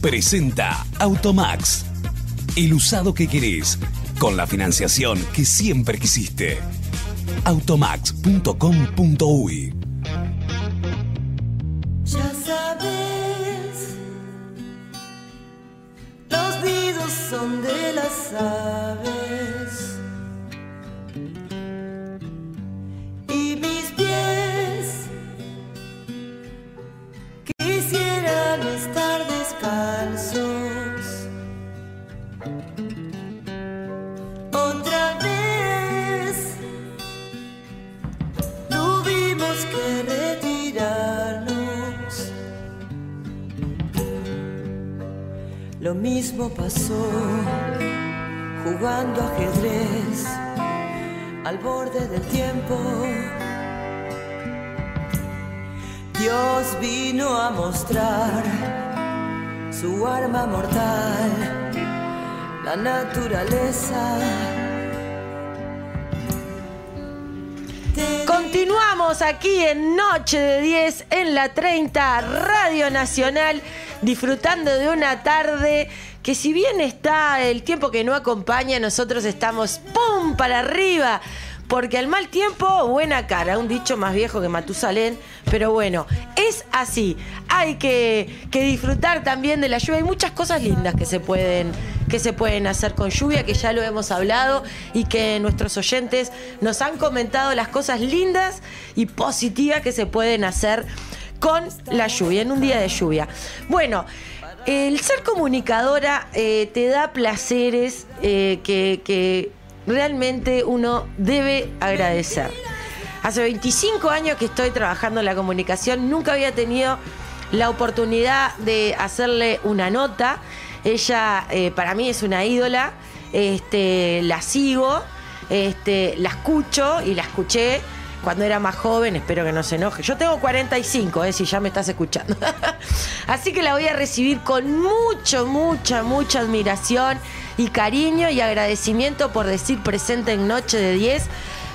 presenta Automax. El usado que querés, con la financiación que siempre quisiste. Automax.com.uy Ya sabes, los nidos son de las Lo mismo pasó jugando ajedrez al borde del tiempo. Dios vino a mostrar su arma mortal, la naturaleza. Continuamos aquí en Noche de 10 en la 30 Radio Nacional disfrutando de una tarde que si bien está el tiempo que no acompaña, nosotros estamos ¡pum! para arriba. Porque al mal tiempo, buena cara, un dicho más viejo que Matusalén, pero bueno, es así. Hay que, que disfrutar también de la lluvia. Hay muchas cosas lindas que se pueden que se pueden hacer con lluvia, que ya lo hemos hablado y que nuestros oyentes nos han comentado las cosas lindas y positivas que se pueden hacer con la lluvia, en un día de lluvia. Bueno, el ser comunicadora eh, te da placeres eh, que, realmente uno debe agradecer. Hace 25 años que estoy trabajando en la comunicación, nunca había tenido la oportunidad de hacerle una nota. Ella eh, para mí es una ídola, este, la sigo, este, la escucho y la escuché cuando era más joven, espero que no se enoje. Yo tengo 45, eh, si ya me estás escuchando. Así que la voy a recibir con mucho, mucha, mucha admiración y cariño y agradecimiento por decir presente en Noche de 10.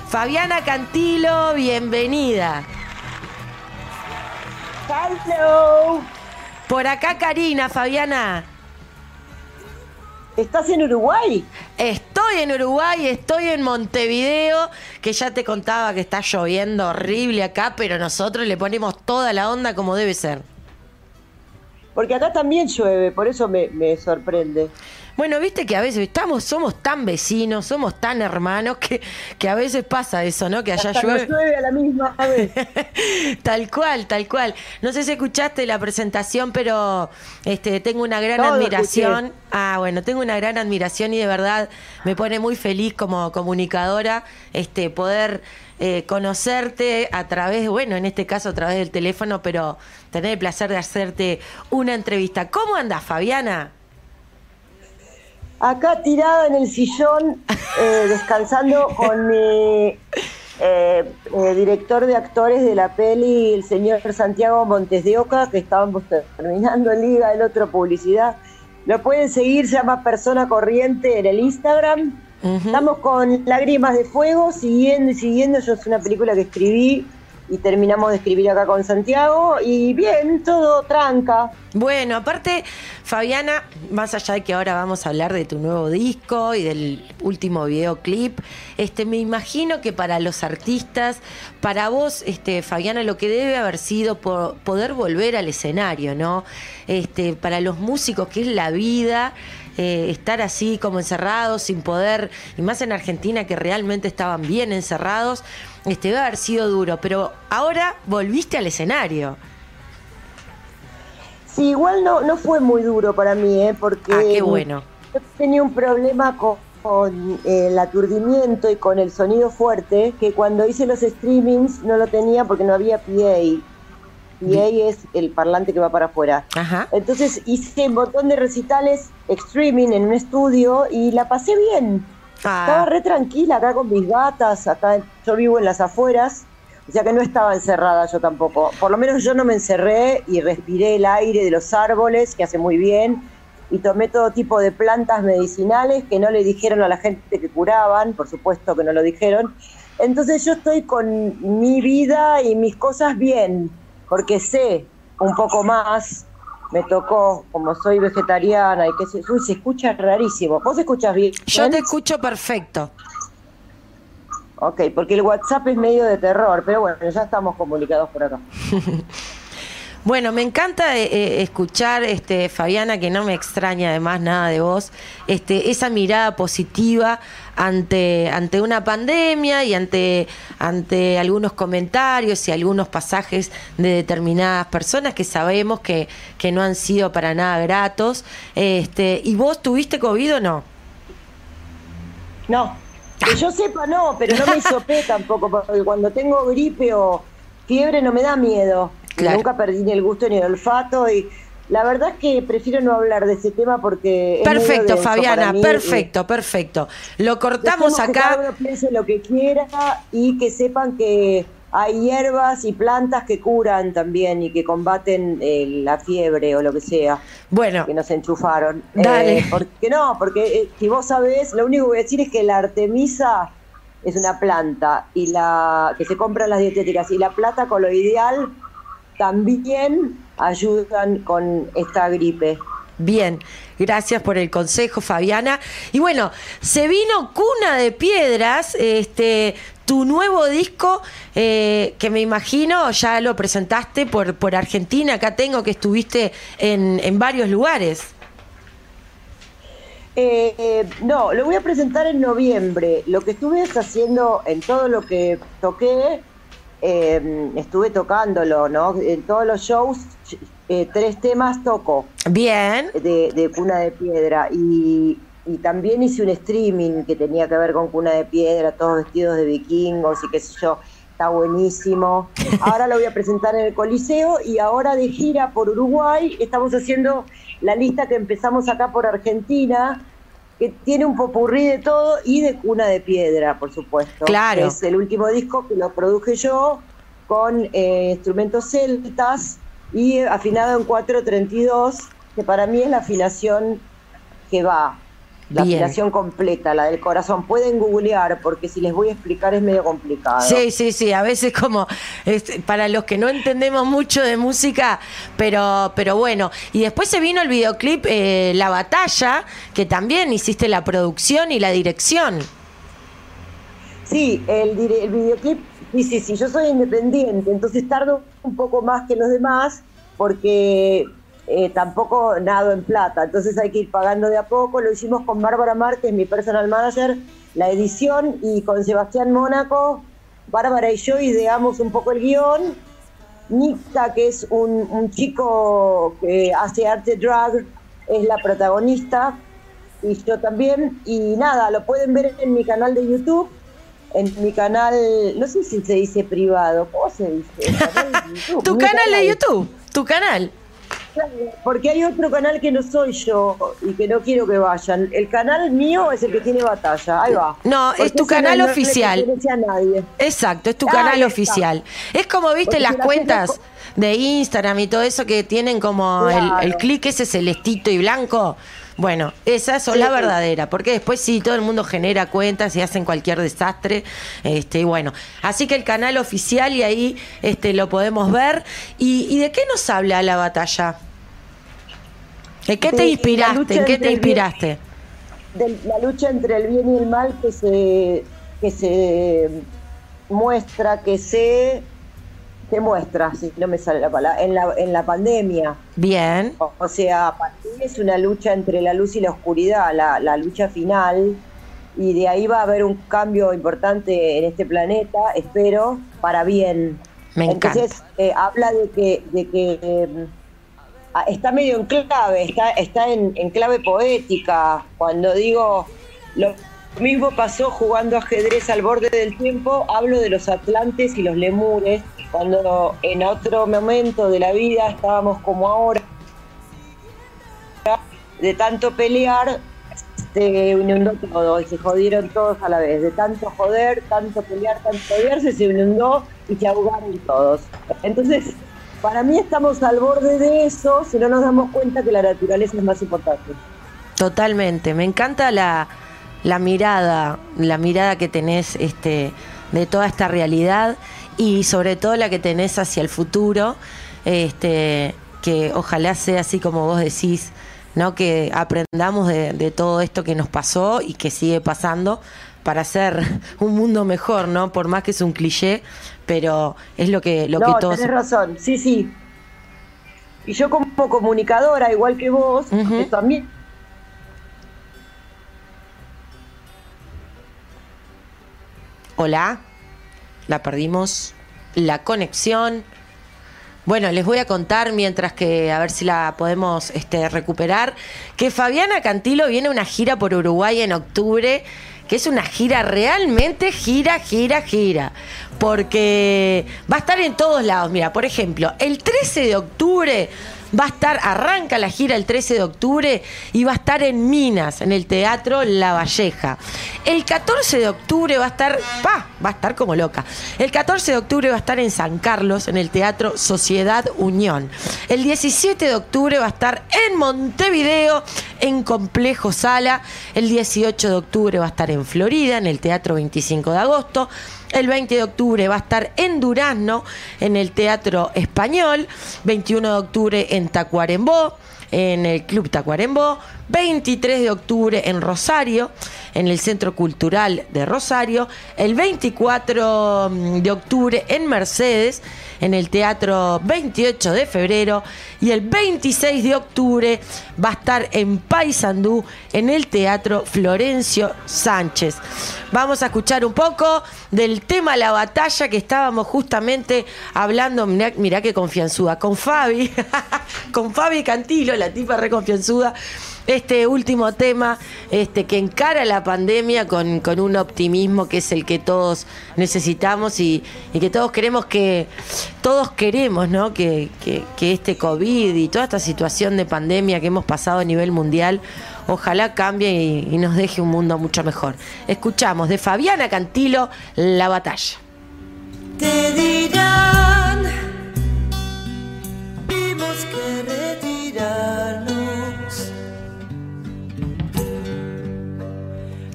Fabiana Cantilo, bienvenida. Hello. Por acá Karina, Fabiana. ¿Estás en Uruguay? Estoy en Uruguay, estoy en Montevideo, que ya te contaba que está lloviendo horrible acá, pero nosotros le ponemos toda la onda como debe ser. Porque acá también llueve, por eso me, sorprende. Bueno, viste que a veces estamos, somos tan vecinos, somos tan hermanos que, que a veces pasa eso, ¿no? Que allá Hasta llueve. llueve a la misma vez. tal cual, tal cual. No sé si escuchaste la presentación, pero este, tengo una gran Todo admiración. escuché. Ah, bueno, tengo una gran admiración y de verdad me pone muy feliz como comunicadora este, poder eh, conocerte a través, bueno, en este caso a través del teléfono, pero tener el placer de hacerte una entrevista. ¿Cómo andás, Fabiana? Acá tirada en el sillón, eh, descansando con mi eh, eh, director de actores de la peli, el señor Santiago Montes de Oca, que estábamos terminando en Liga, el otro publicidad. Lo pueden seguir, se llama Persona Corriente en el Instagram. Estamos con Lágrimas de Fuego, siguiendo y siguiendo. Yo es una película que escribí y terminamos de escribir acá con Santiago. Y bien, todo tranca. Bueno, aparte, Fabiana, más allá de que ahora vamos a hablar de tu nuevo disco y del último videoclip, este, me imagino que para los artistas, para vos, este, Fabiana, lo que debe haber sido po- poder volver al escenario, ¿no? Este, para los músicos, que es la vida, eh, estar así como encerrados, sin poder, y más en Argentina que realmente estaban bien encerrados, este, debe haber sido duro, pero ahora volviste al escenario. Sí, igual no, no fue muy duro para mí, ¿eh? porque Ah, qué bueno. yo tenía un problema con, con, eh, el aturdimiento y con el sonido fuerte, que cuando hice los streamings no lo tenía porque no había PA. PA es el parlante que va para afuera. Ajá. Entonces hice un montón de recitales streaming en un estudio y la pasé bien. Ah. Estaba re tranquila acá con mis gatas, acá yo vivo en las afueras, o sea que no estaba encerrada yo tampoco. Por lo menos yo no me encerré y respiré el aire de los árboles, que hace muy bien, y tomé todo tipo de plantas medicinales que no le dijeron a la gente que curaban, por supuesto que no lo dijeron. Entonces yo estoy con mi vida y mis cosas bien, porque sé un poco más me tocó, como soy vegetariana y que se, uy, se escucha rarísimo. ¿Vos escuchas bien? Yo te escucho perfecto. Ok, porque el WhatsApp es medio de terror, pero bueno, ya estamos comunicados por acá. Bueno, me encanta eh, eh, escuchar, este, Fabiana, que no me extraña además nada de vos, este, esa mirada positiva ante, ante una pandemia y ante, ante algunos comentarios y algunos pasajes de determinadas personas que sabemos que, que no han sido para nada gratos. Este, ¿Y vos tuviste COVID o no? No, que yo sepa no, pero no me hisopé tampoco, porque cuando tengo gripe o fiebre no me da miedo. Nunca perdí ni el gusto ni el olfato y la verdad es que prefiero no hablar de ese tema porque... Perfecto, Fabiana, perfecto, perfecto. Lo cortamos acá. Que cada uno piense lo que quiera y que sepan que hay hierbas y plantas que curan también y que combaten eh, la fiebre o lo que sea. Bueno. Que nos enchufaron. Dale. Eh, porque no, porque eh, si vos sabés, lo único que voy a decir es que la artemisa es una planta y la que se compra en las dietéticas y la plata coloidal también ayudan con esta gripe. Bien, gracias por el consejo, Fabiana. Y bueno, se vino Cuna de Piedras, este, tu nuevo disco, eh, que me imagino ya lo presentaste por, por Argentina. Acá tengo que estuviste en, en varios lugares. Eh, eh, no, lo voy a presentar en noviembre. Lo que estuve haciendo en todo lo que toqué Em, estuve tocándolo, ¿no? En todos los shows, eh, tres temas toco. Bien. De, Cuna de Piedra. Y, también hice un streaming que tenía que ver con Cuna de Piedra, todos vestidos de vikingos y qué sé yo. Está buenísimo. Ahora lo voy a presentar en el Coliseo y ahora de gira por Uruguay estamos haciendo la lista que empezamos acá por Argentina que tiene un popurrí de todo y de cuna de piedra, por supuesto. Claro. Es el último disco que lo produje yo con eh, instrumentos celtas y afinado en 432, que para mí es la afinación que va la afinación completa, la del corazón. Pueden googlear porque si les voy a explicar es medio complicado. Sí, sí, sí, a veces como para los que no entendemos mucho de música, pero, pero bueno. Y después se vino el videoclip eh, La Batalla, que también hiciste la producción y la dirección. Sí, el, el videoclip, sí, sí, sí, yo soy independiente, entonces tardo un poco más que los demás porque eh, tampoco nado en plata, entonces hay que ir pagando de a poco. Lo hicimos con Bárbara Márquez, mi personal manager, la edición, y con Sebastián Mónaco, Bárbara y yo ideamos un poco el guion. Nika, que es un, chico que hace arte drag, es la protagonista, y yo también. Y nada, lo pueden ver en mi canal de YouTube en mi canal, no sé si se dice privado, ¿cómo se dice? tu canal de YouTube, tu canal. Porque hay otro canal que no soy yo y que no quiero que vayan. El canal mío es el que tiene batalla. Ahí va. No, es tu canal oficial. Exacto, es tu canal oficial. Es como viste las cuentas de Instagram y todo eso que tienen como el, el clic ese celestito y blanco. Bueno, esas son la verdadera, porque después sí, todo el mundo genera cuentas y hacen cualquier desastre. Este, bueno, así que el canal oficial y ahí este, lo podemos ver. ¿Y, de qué nos habla la batalla? ¿De qué te inspiraste? ¿En qué te inspiraste? de la lucha entre el bien y el mal que se, que se muestra, que se que muestra, si no me sale la palabra, en la, en la pandemia. Bien. O, sea, es una lucha entre la luz y la oscuridad, la, la, lucha final, y de ahí va a haber un cambio importante en este planeta, espero, para bien. Me Entonces, eh, habla de que, de que em, está medio en clave, está, está en, en clave poética. Cuando digo lo mismo pasó jugando ajedrez al borde del tiempo, hablo de los atlantes y los lemures cuando en otro momento de la vida estábamos como ahora, de tanto pelear, se inundó todo y se jodieron todos a la vez. De tanto joder, tanto pelear, tanto odiarse, se inundó y se ahogaron todos. Entonces, para mí estamos al borde de eso si no nos damos cuenta que la naturaleza es más importante. Totalmente, me encanta la, la mirada, la mirada que tenés este, de toda esta realidad y sobre todo la que tenés hacia el futuro, este, que ojalá sea así como vos decís, ¿no? Que aprendamos de, de todo esto que nos pasó y que sigue pasando para hacer un mundo mejor, ¿no? Por más que es un cliché, pero es lo que, lo no, que todos. tenés razón, sí, sí. Y yo como comunicadora, igual que vos, porque también Hola, la perdimos. La conexión. Bueno, les voy a contar mientras que a ver si la podemos este, recuperar, que Fabiana Cantilo viene a una gira por Uruguay en octubre, que es una gira realmente gira, gira, gira, porque va a estar en todos lados. Mira, por ejemplo, el 13 de octubre va a estar, arranca la gira el 13 de octubre y va a estar en Minas, en el Teatro La Valleja. El 14 de octubre va a estar, pa, va a estar como loca. El 14 de octubre va a estar en San Carlos, en el Teatro Sociedad Unión. El 17 de octubre va a estar en Montevideo, en Complejo Sala. El 18 de octubre va a estar en Florida, en el Teatro 25 de agosto. El 20 de octubre va a estar en Durazno, en el Teatro Español. 21 de octubre en Tacuarembó, en el Club Tacuarembó. 23 de octubre en Rosario, en el Centro Cultural de Rosario. El 24 de octubre en Mercedes, en el Teatro 28 de febrero. Y el 26 de octubre va a estar en Paysandú, en el Teatro Florencio Sánchez. Vamos a escuchar un poco del tema La Batalla que estábamos justamente hablando, mirá, mirá qué confianzuda, con Fabi, con Fabi Cantilo, la tipa re confianzuda. Este último tema este, que encara la pandemia con, un optimismo que es el que todos necesitamos y, que todos queremos que, todos queremos, ¿no? Que, este COVID y toda esta situación de pandemia que hemos pasado a nivel mundial, ojalá cambie y, nos deje un mundo mucho mejor. Escuchamos de Fabiana Cantilo La Batalla. Te dirán,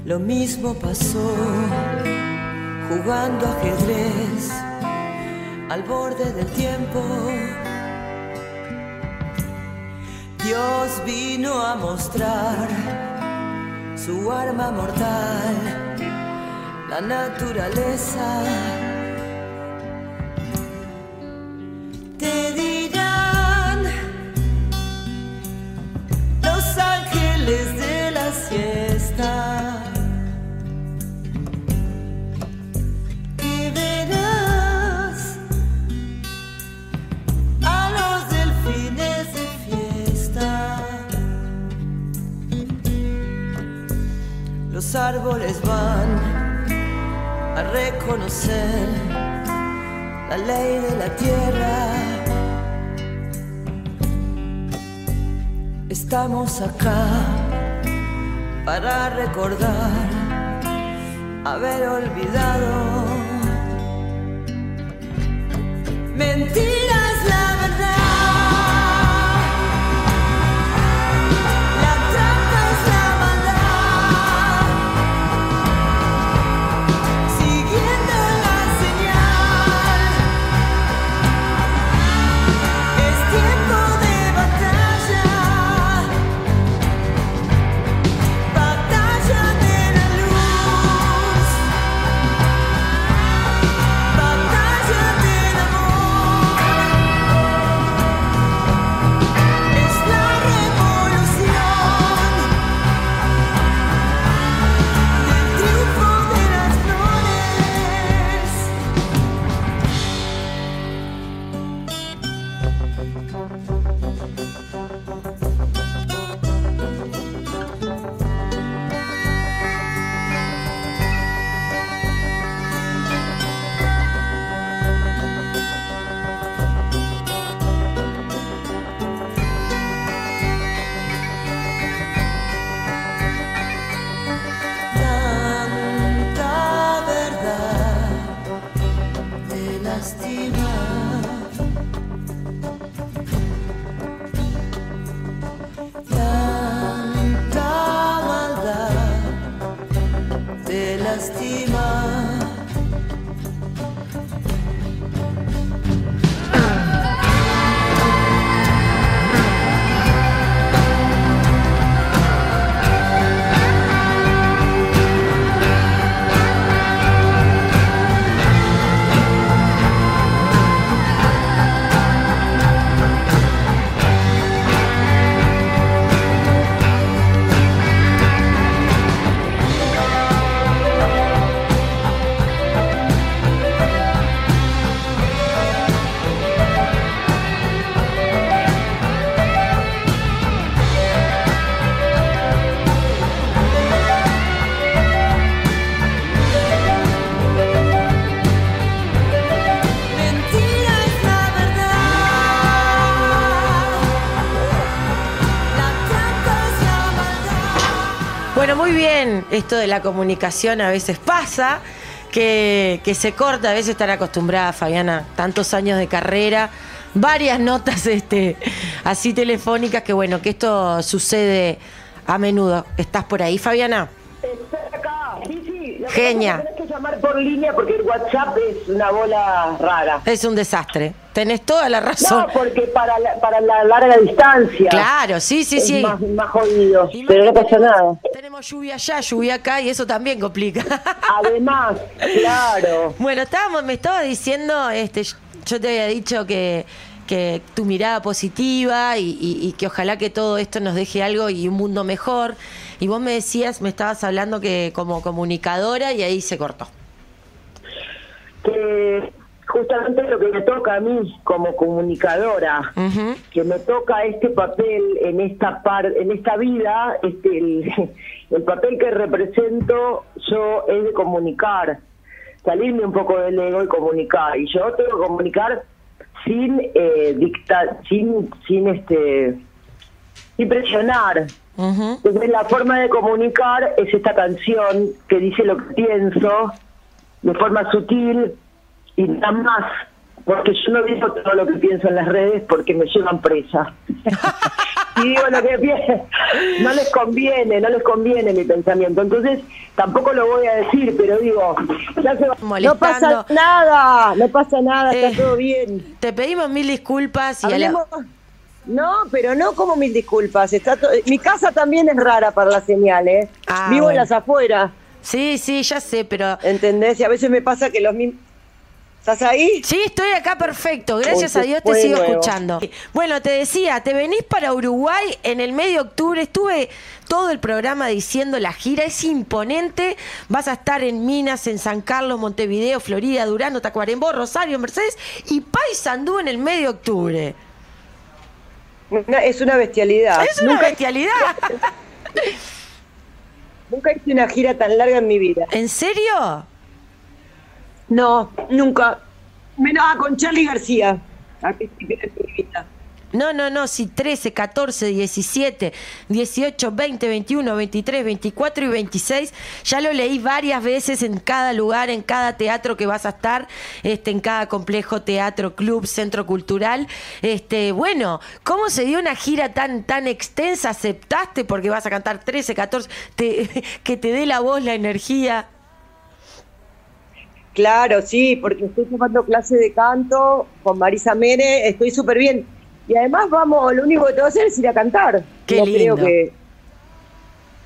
Lo mismo pasó jugando ajedrez al borde del tiempo. Dios vino a mostrar su arma mortal, la naturaleza. Los árboles van a reconocer la ley de la tierra. Estamos acá para recordar haber olvidado mentiras lastima. Muy bien. Esto de la comunicación a veces pasa, que, que se corta, a veces estar acostumbrada, Fabiana, tantos años de carrera, varias notas este, así telefónicas, que bueno, que esto sucede a menudo. ¿Estás por ahí, Fabiana? Estoy acá, sí, sí. Lo que Genia. que tenés que llamar por línea porque el WhatsApp es una bola rara. Es un desastre. Tenés toda la razón. No, porque para la, para la larga distancia. Claro, sí, sí, es sí. Más, más jodido. Y Pero no pasa nada. Tenemos lluvia allá, lluvia acá y eso también complica. Además, claro. Bueno, estábamos, me estaba diciendo, este, yo te había dicho que, que tu mirada positiva y, y- y que ojalá que todo esto nos deje algo y un mundo mejor. Y vos me decías, me estabas hablando que como comunicadora y ahí se cortó. Que justamente lo que me toca a mí como comunicadora, que me toca este papel en esta par, en esta vida, este el, el papel que represento yo es de comunicar, salirme un poco del ego y comunicar. Y yo tengo que comunicar sin eh, dictar, sin, sin este, sin presionar. Entonces la forma de comunicar es esta canción que dice lo que pienso de forma sutil y nada más, porque yo no digo todo lo que pienso en las redes porque me llevan presa. y digo lo que pienso, no les conviene, no les conviene mi pensamiento. Entonces tampoco lo voy a decir, pero digo, ya se va. No pasa nada, no pasa nada, Eh, está todo bien. Te pedimos mil disculpas y Hablemos- No, pero no como mil disculpas. Está to- Mi casa también es rara para las señales. Ah, Vivo bueno. en las afueras, Sí, sí, ya sé, pero... ¿entendés? Y a veces me pasa que los mismos... ¿Estás ahí? Sí, estoy acá perfecto. Gracias Uy, a Dios te sigo nuevo. escuchando. Bueno, te decía, te venís para Uruguay en el medio de octubre. Estuve todo el programa diciendo la gira. Es imponente. Vas a estar en Minas, en San Carlos, Montevideo, Florida, Durano, Tacuarembó, Rosario, Mercedes y Paysandú en el medio de octubre. Una- es una bestialidad. Es una nunca, bestialidad. nunca hice una gira tan larga en mi vida. ¿En serio? No, nunca. Menos ah, con Charlie García. No, no, no, si 13, 14, 17, 18, 20, 21, 23, 24 y 26, ya lo leí varias veces en cada lugar, en cada teatro que vas a estar, este, en cada complejo, teatro, club, centro cultural. Este, bueno, ¿cómo se dio una gira tan, tan extensa? ¿Aceptaste porque vas a cantar 13, 14, te- que te dé la voz, la energía? Claro, sí, porque estoy tomando clase de canto con Marisa Mere, estoy súper bien. Y además vamos, lo único que tengo que hacer es ir a cantar. Qué No lindo. creo que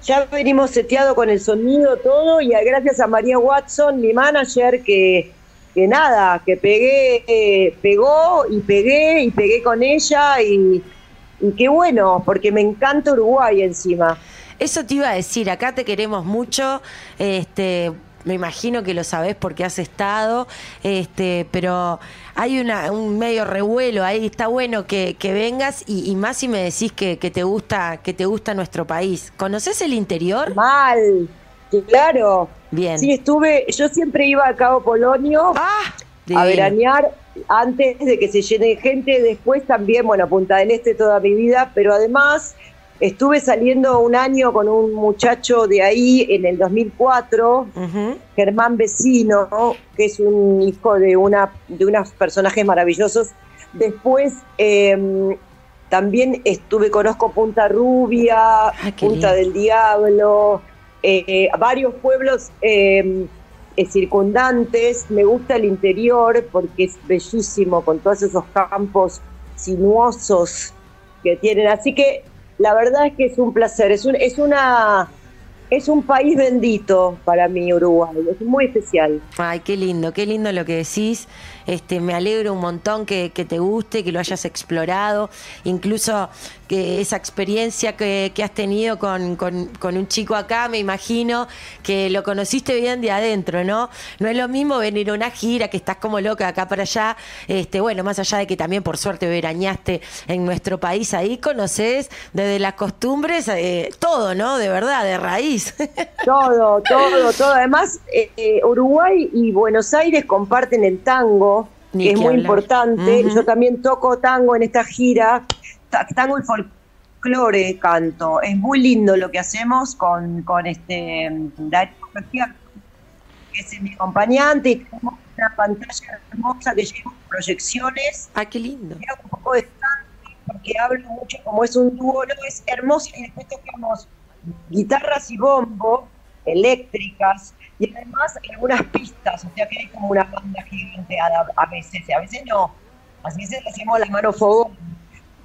ya venimos seteado con el sonido todo y gracias a María Watson, mi manager, que, que nada, que pegué, eh, pegó y pegué y pegué con ella y, y qué bueno, porque me encanta Uruguay encima. Eso te iba a decir, acá te queremos mucho, este, me imagino que lo sabés porque has estado, este, pero hay una, un medio revuelo ahí, está bueno que, que vengas y, y más si me decís que, que te gusta, que te gusta nuestro país. ¿Conoces el interior? Mal, claro. Bien. Sí, estuve, yo siempre iba a Cabo Polonio. ¡Ah! a veranear antes de que se llene de gente, después también, bueno, Punta del Este toda mi vida, pero además estuve saliendo un año con un muchacho de ahí en el 2004, Ujú. Germán Vecino, que es un hijo de una de unos personajes maravillosos. Después eh, también estuve, conozco Punta Rubia, qué Punta lindo. del Diablo, eh, varios pueblos eh, eh, circundantes. Me gusta el interior porque es bellísimo con todos esos campos sinuosos que tienen. Así que la verdad es que es un placer. Es un, es una es un país bendito para mí Uruguay. Es muy especial. Ay, qué lindo, qué lindo lo que decís. Este, me alegro un montón que, que te guste, que lo hayas explorado, incluso que esa experiencia que, que has tenido con, con- un chico acá, me imagino que lo conociste bien de adentro, ¿no? No es lo mismo venir a una gira que estás como loca acá para allá, este, bueno, más allá de que también por suerte verañaste en nuestro país ahí, conoces desde las costumbres eh, todo, ¿no? De verdad, de raíz. Todo, todo, todo. Además, eh, Uruguay y Buenos Aires comparten el tango, Ni que es muy hablar. importante. Yo también toco tango en esta gira, ta- tango y fol- folclore canto. Es muy lindo lo que hacemos con, con este Darío García, que es mi acompañante, y tenemos una pantalla hermosa que lleva proyecciones. Ah, qué lindo. Y hago un poco de porque hablo mucho, como es un dúo, ¿no? es hermoso, y después tocamos guitarras y bombo eléctricas, y además algunas pistas, o sea que hay como una banda gigante a, a veces, a veces no. A veces hacemos la mano fogón,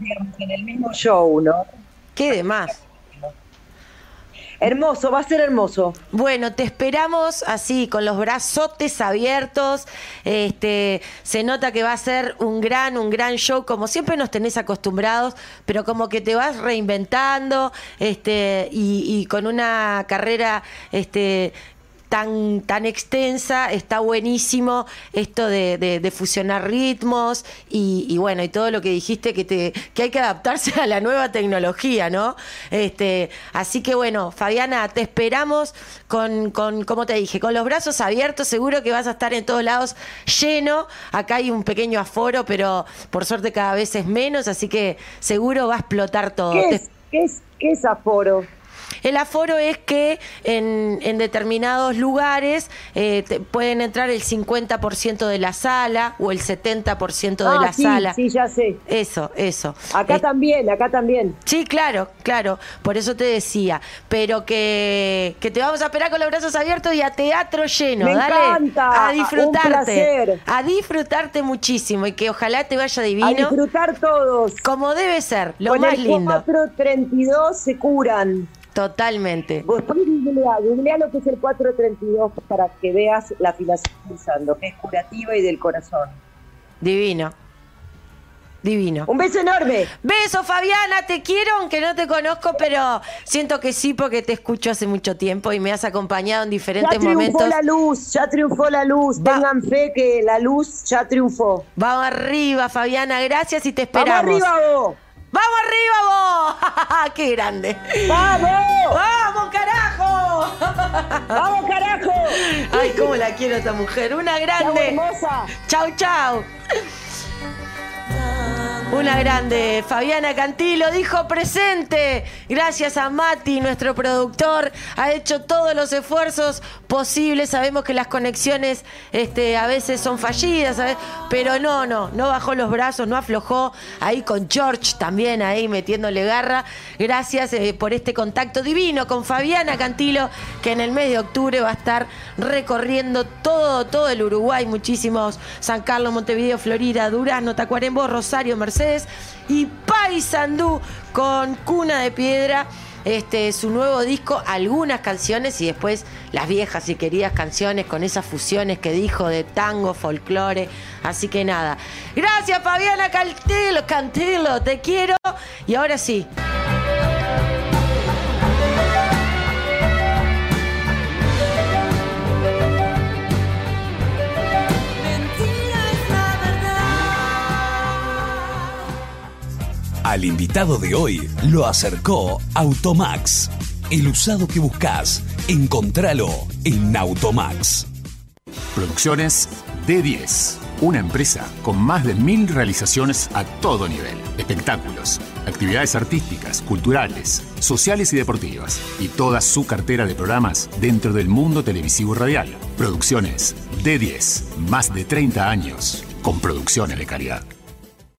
digamos, en el mismo show, ¿no? Qué demás. Hermoso, va a ser hermoso. Bueno, te esperamos así, con los brazotes abiertos. Este, se nota que va a ser un gran, un gran show, como siempre nos tenés acostumbrados, pero como que te vas reinventando, este, y, y con una carrera, este, tan, tan extensa, está buenísimo esto de, de- de fusionar ritmos y, y bueno, y todo lo que dijiste que, te, que hay que adaptarse a la nueva tecnología, ¿no? Este, así que bueno, Fabiana, te esperamos con, con, como te dije, con los brazos abiertos, seguro que vas a estar en todos lados lleno. Acá hay un pequeño aforo, pero por suerte cada vez es menos, así que seguro va a explotar todo. ¿Qué Te- es, qué es, qué es aforo? El aforo es que en, en determinados lugares eh, te- pueden entrar el 50% de la sala o el 70% de ah, la sí, sala. sí, ya sé. Eso, eso. Acá Eh, también, acá también. Sí, claro, claro. Por eso te decía. Pero que, que te vamos a esperar con los brazos abiertos y a teatro lleno. Me Dale. encanta, A disfrutarte. un placer. A disfrutarte muchísimo y que ojalá te vaya A divino. disfrutar todos. Como debe ser, lo Con más el lindo. 432 se curan. Totalmente. Vos googlea, googlea lo que es el 432 para que veas la afinación usando, que es curativa y del corazón. Divino. Divino. Un beso enorme. Beso, Fabiana, te quiero, aunque no te conozco, pero siento que sí porque te escucho hace mucho tiempo y me has acompañado en Ya diferentes triunfó momentos. la luz, ya triunfó la luz. Va. Tengan fe que la luz ya triunfó. Vamos arriba, Fabiana, gracias y te ¡Vamos esperamos. arriba vos! ¡Vamos arriba vos! ¡Qué grande! ¡Vamos! ¡Vamos, carajo! ¡Vamos, carajo! Ay, cómo la quiero esta mujer. Una ¡Chau, grande. hermosa! Chau, chau. Una grande, Fabiana Cantilo dijo presente. Gracias a Mati, nuestro productor, ha hecho todos los esfuerzos posibles. Sabemos que las conexiones este, a veces son fallidas, pero no, no, no bajó los brazos, no aflojó. Ahí con George también, ahí metiéndole garra. Gracias eh, por este contacto divino con Fabiana Cantilo, que en el mes de octubre va a estar recorriendo todo, todo el Uruguay, muchísimos San Carlos, Montevideo, Florida, Durazno, Tacuarembó, Rosario, Mercedes y Paysandú con Cuna de Piedra. Este, su nuevo disco, algunas canciones y después las viejas y queridas canciones con esas fusiones que dijo de tango, folclore. Así que nada. Gracias Fabiana Cantilo, Cantilo, te quiero. Y ahora sí, Al invitado de hoy lo acercó Automax. El usado que buscas, encontralo en Automax. Producciones D10. Una empresa con más de mil realizaciones a todo nivel. Espectáculos, actividades artísticas, culturales, sociales y deportivas. Y toda su cartera de programas dentro del mundo televisivo y radial. Producciones D10. Más de 30 años con producciones de calidad.